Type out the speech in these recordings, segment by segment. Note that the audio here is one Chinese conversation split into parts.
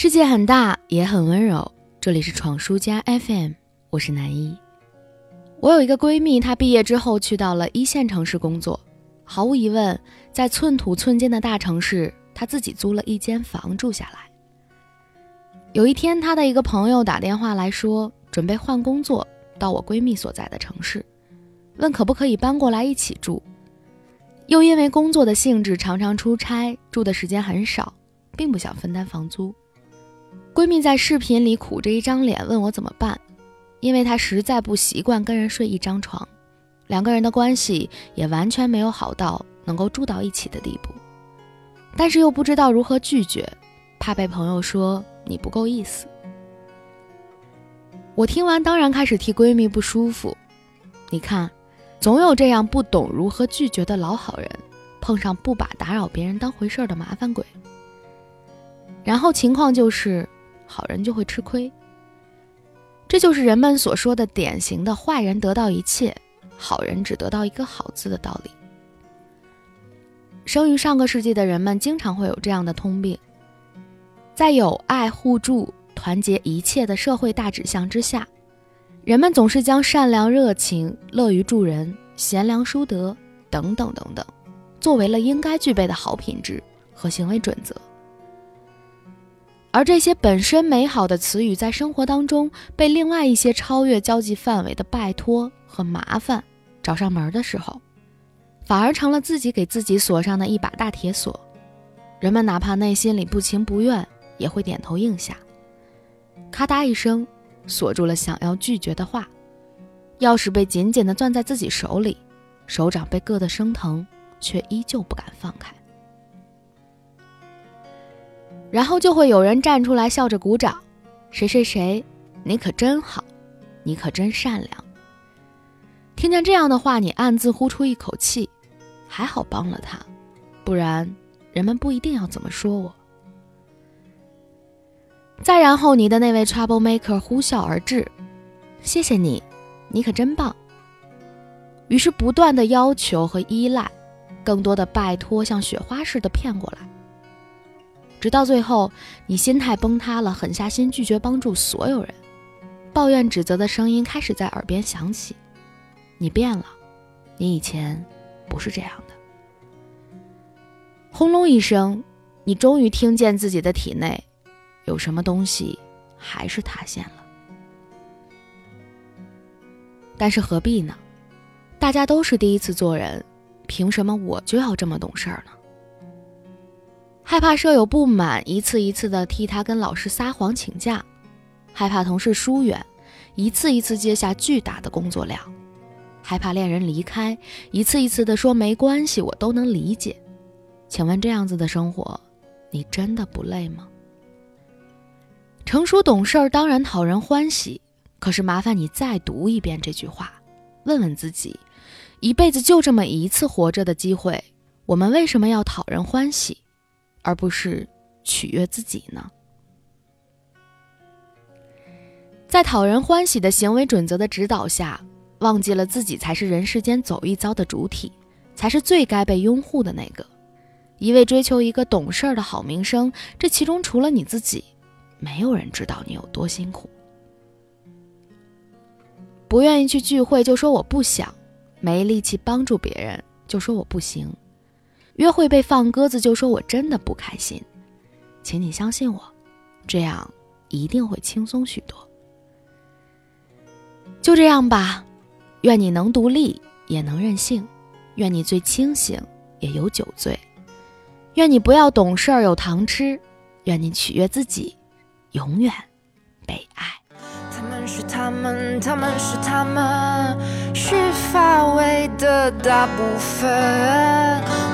世界很大，也很温柔。这里是闯书家 FM，我是南一。我有一个闺蜜，她毕业之后去到了一线城市工作。毫无疑问，在寸土寸金的大城市，她自己租了一间房住下来。有一天，她的一个朋友打电话来说，准备换工作到我闺蜜所在的城市，问可不可以搬过来一起住。又因为工作的性质，常常出差，住的时间很少，并不想分担房租。闺蜜在视频里苦着一张脸问我怎么办，因为她实在不习惯跟人睡一张床，两个人的关系也完全没有好到能够住到一起的地步，但是又不知道如何拒绝，怕被朋友说你不够意思。我听完当然开始替闺蜜不舒服，你看，总有这样不懂如何拒绝的老好人，碰上不把打扰别人当回事儿的麻烦鬼，然后情况就是。好人就会吃亏，这就是人们所说的典型的坏人得到一切，好人只得到一个好字的道理。生于上个世纪的人们经常会有这样的通病，在有爱互助、团结一切的社会大指向之下，人们总是将善良、热情、乐于助人、贤良淑德等等等等，作为了应该具备的好品质和行为准则。而这些本身美好的词语，在生活当中被另外一些超越交际范围的拜托和麻烦找上门的时候，反而成了自己给自己锁上的一把大铁锁。人们哪怕内心里不情不愿，也会点头应下。咔嗒一声，锁住了想要拒绝的话，钥匙被紧紧地攥在自己手里，手掌被硌得生疼，却依旧不敢放开。然后就会有人站出来笑着鼓掌，谁谁谁，你可真好，你可真善良。听见这样的话，你暗自呼出一口气，还好帮了他，不然人们不一定要怎么说我。再然后，你的那位 trouble maker 呼啸而至，谢谢你，你可真棒。于是不断的要求和依赖，更多的拜托，像雪花似的骗过来。直到最后，你心态崩塌了，狠下心拒绝帮助所有人，抱怨指责的声音开始在耳边响起。你变了，你以前不是这样的。轰隆一声，你终于听见自己的体内有什么东西还是塌陷了。但是何必呢？大家都是第一次做人，凭什么我就要这么懂事儿呢？害怕舍友不满，一次一次的替他跟老师撒谎请假；害怕同事疏远，一次一次接下巨大的工作量；害怕恋人离开，一次一次的说没关系，我都能理解。请问这样子的生活，你真的不累吗？成熟懂事儿当然讨人欢喜，可是麻烦你再读一遍这句话，问问自己：一辈子就这么一次活着的机会，我们为什么要讨人欢喜？而不是取悦自己呢？在讨人欢喜的行为准则的指导下，忘记了自己才是人世间走一遭的主体，才是最该被拥护的那个。一味追求一个懂事儿的好名声，这其中除了你自己，没有人知道你有多辛苦。不愿意去聚会就说我不想，没力气帮助别人就说我不行。约会被放鸽子，就说我真的不开心，请你相信我，这样一定会轻松许多。就这样吧，愿你能独立也能任性，愿你最清醒也有酒醉，愿你不要懂事儿有糖吃，愿你取悦自己，永远被爱。是他们，他们是他们，是发尾的大部分。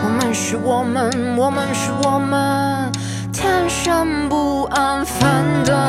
我们是我们，我们是我们，天生不安分的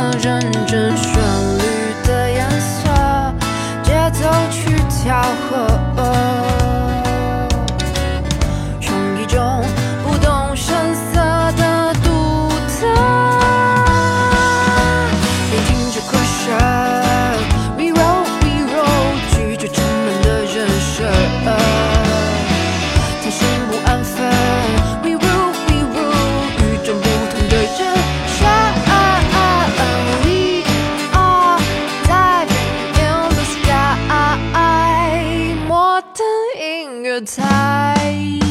good time.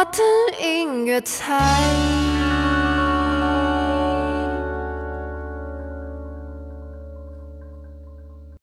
我的音乐台。